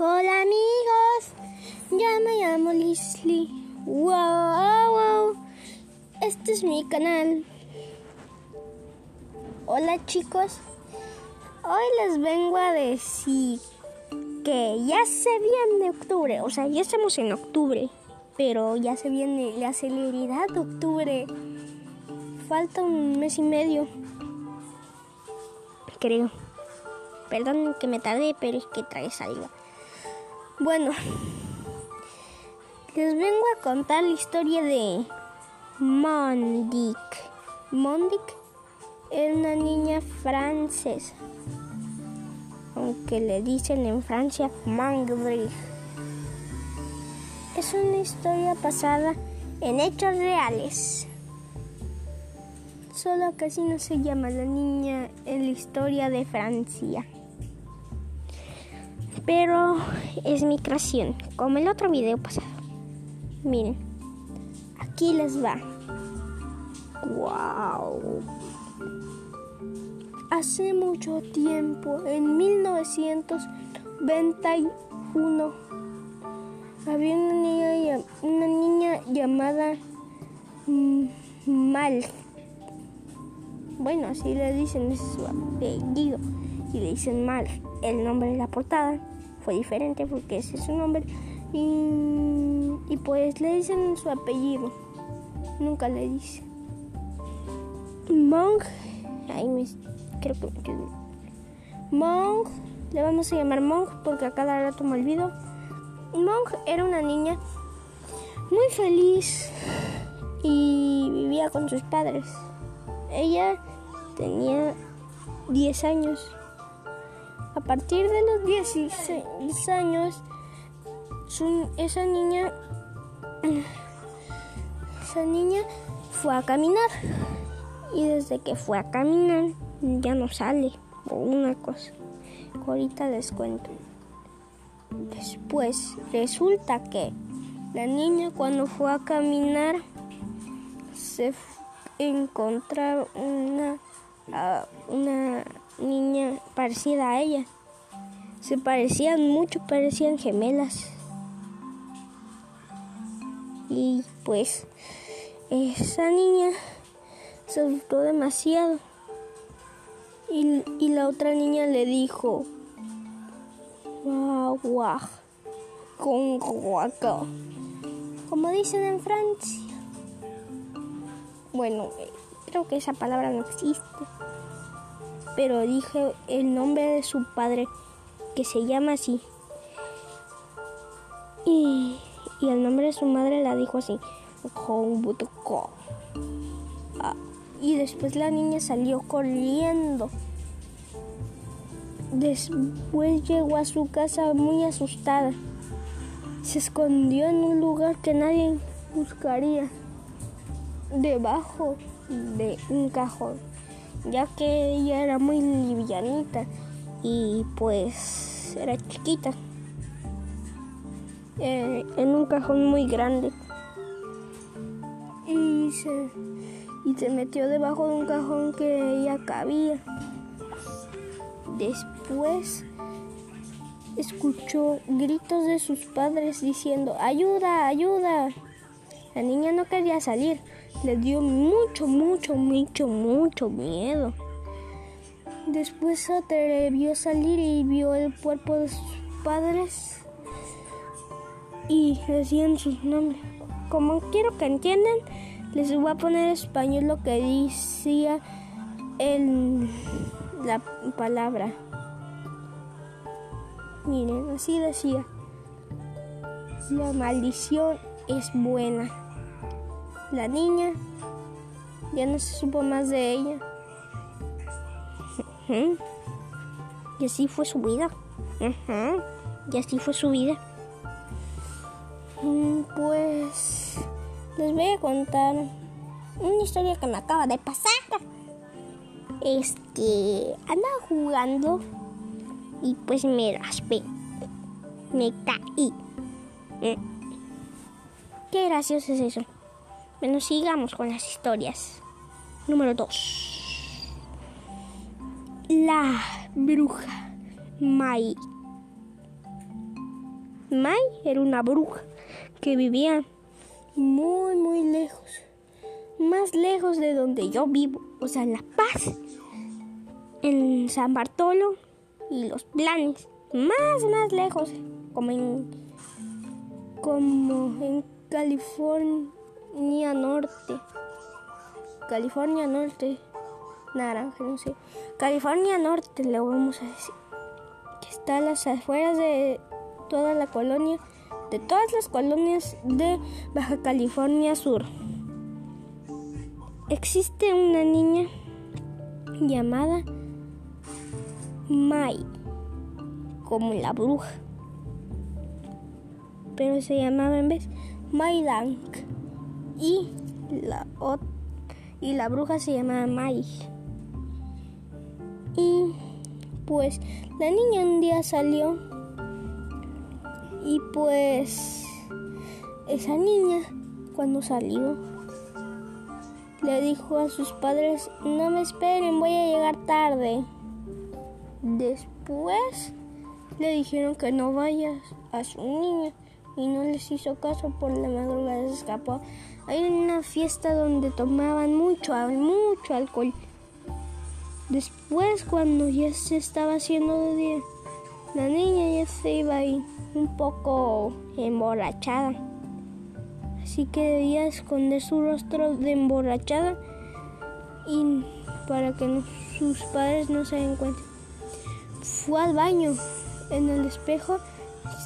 Hola amigos, yo me llamo Leslie. Wow, wow, este es mi canal. Hola chicos, hoy les vengo a decir que ya se viene octubre, o sea, ya estamos en octubre, pero ya se viene la celeridad de octubre. Falta un mes y medio, creo. Perdón que me tardé, pero es que trae saliva. Bueno, les vengo a contar la historia de Mondik. Mondik es una niña francesa, aunque le dicen en Francia Mangdrig. Es una historia basada en hechos reales. Solo así no se llama la niña en la historia de Francia pero es mi creación, como el otro video pasado. Miren, aquí les va. ¡Wow! Hace mucho tiempo, en 1921, había una niña, una niña llamada Mal. Bueno, así le dicen, es su apellido. Y le dicen Mal. El nombre de la portada diferente porque ese es su nombre y, pues le dicen su apellido. Nunca le dice. Monk, ahí me creo que me. Monk, le vamos a llamar Monk porque a cada rato me olvido. Monk era una niña muy feliz y vivía con sus padres. Ella tenía 10 años a partir de los 16 años, esa niña, esa niña fue a caminar y desde que fue a caminar ya no sale o una cosa. Ahorita les cuento. Después resulta que la niña cuando fue a caminar se encontró una, una niña parecida a ella. Se parecían mucho, parecían gemelas. Y pues esa niña se asustó demasiado. Y, y, la otra niña le dijo, guau, guau, con guaca, como dicen en Francia. Bueno, creo que esa palabra no existe pero dije el nombre de su padre, que se llama así. Y, el nombre de su madre la dijo así. Ah, y después la niña salió corriendo. Después llegó a su casa muy asustada. Se escondió en un lugar que nadie buscaría, debajo de un cajón ya que ella era muy livianita y pues era chiquita. Eh, en un cajón muy grande. Y se, y se metió debajo de un cajón que ella cabía. Después escuchó gritos de sus padres diciendo ayuda ayuda la niña no quería salir le dio mucho, mucho, mucho, mucho miedo. Después se atrevió a salir y vio el cuerpo de sus padres y decían sus nombres. Como quiero que entiendan, les voy a poner en español lo que decía en la palabra. Miren, así decía. La maldición es buena. La niña ya no se supo más de ella. Y así fue su vida. Y así fue su vida. Mm, pues les voy a contar una historia que me acaba de pasar. Este, andaba jugando y pues me raspé. Me caí. Mm. Qué gracioso es eso. Bueno, sigamos con las historias. Número 2. La bruja Mai. Mai era una bruja que vivía muy, muy lejos. Más lejos de donde yo vivo, o sea, en La Paz, en San Bartolo y los planes. Más, más lejos, como en, como en California. California Norte. Naranja, no sé. California Norte, le vamos a decir. Que está a las afueras de toda la colonia, de todas las colonias de Baja California Sur. Existe una niña llamada Mai, como la bruja, pero se llamaba en vez Mai Dank y la y la bruja se llamaba Mai. Y pues la niña un día salió y pues esa niña cuando salió le dijo a sus padres, no me esperen, voy a llegar tarde. Después le dijeron que no vayas a su niña y no les hizo caso por la madrugada se escapó. Hay una fiesta donde tomaban mucho, mucho alcohol. Después cuando ya se estaba haciendo de día, la niña ya se iba ahí un poco emborrachada. Así que debía esconder su rostro de emborrachada y para que sus padres no se den cuenta. Fue al baño. En el espejo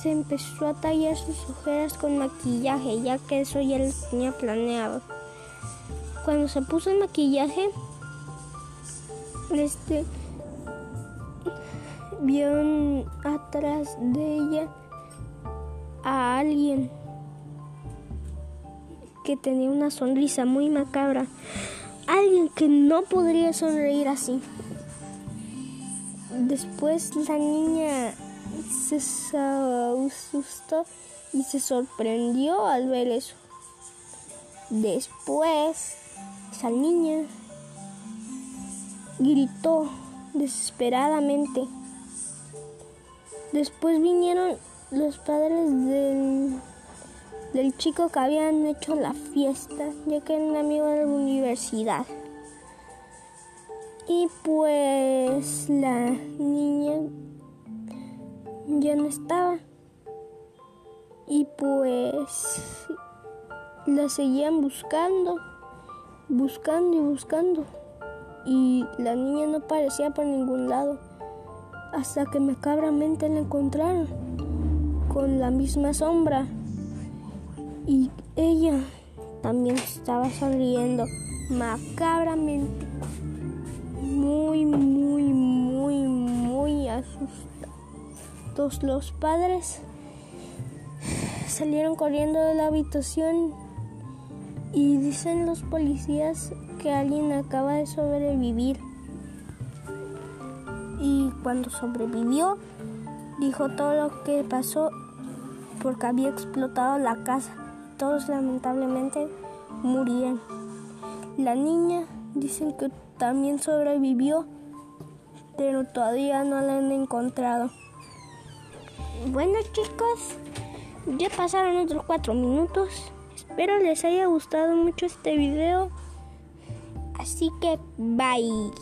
se empezó a tallar sus ojeras con maquillaje, ya que eso ya lo tenía planeado. Cuando se puso el maquillaje, este vio atrás de ella a alguien que tenía una sonrisa muy macabra. Alguien que no podría sonreír así. Después la niña se asustó y se sorprendió al ver eso. Después, esa niña gritó desesperadamente. Después vinieron los padres del, del chico que habían hecho la fiesta, ya que era un amigo de la universidad. Y pues la niña ya no estaba. Y pues la seguían buscando, buscando y buscando. Y la niña no aparecía por ningún lado. Hasta que macabramente la encontraron con la misma sombra. Y ella también estaba sonriendo macabramente. Muy, muy, muy asustados. Los padres salieron corriendo de la habitación y dicen los policías que alguien acaba de sobrevivir. Y cuando sobrevivió, dijo todo lo que pasó porque había explotado la casa. Todos lamentablemente murieron. La niña dicen que también sobrevivió, pero todavía no la han encontrado. Bueno chicos, ya pasaron otros cuatro minutos. Espero les haya gustado mucho este video. Así que bye.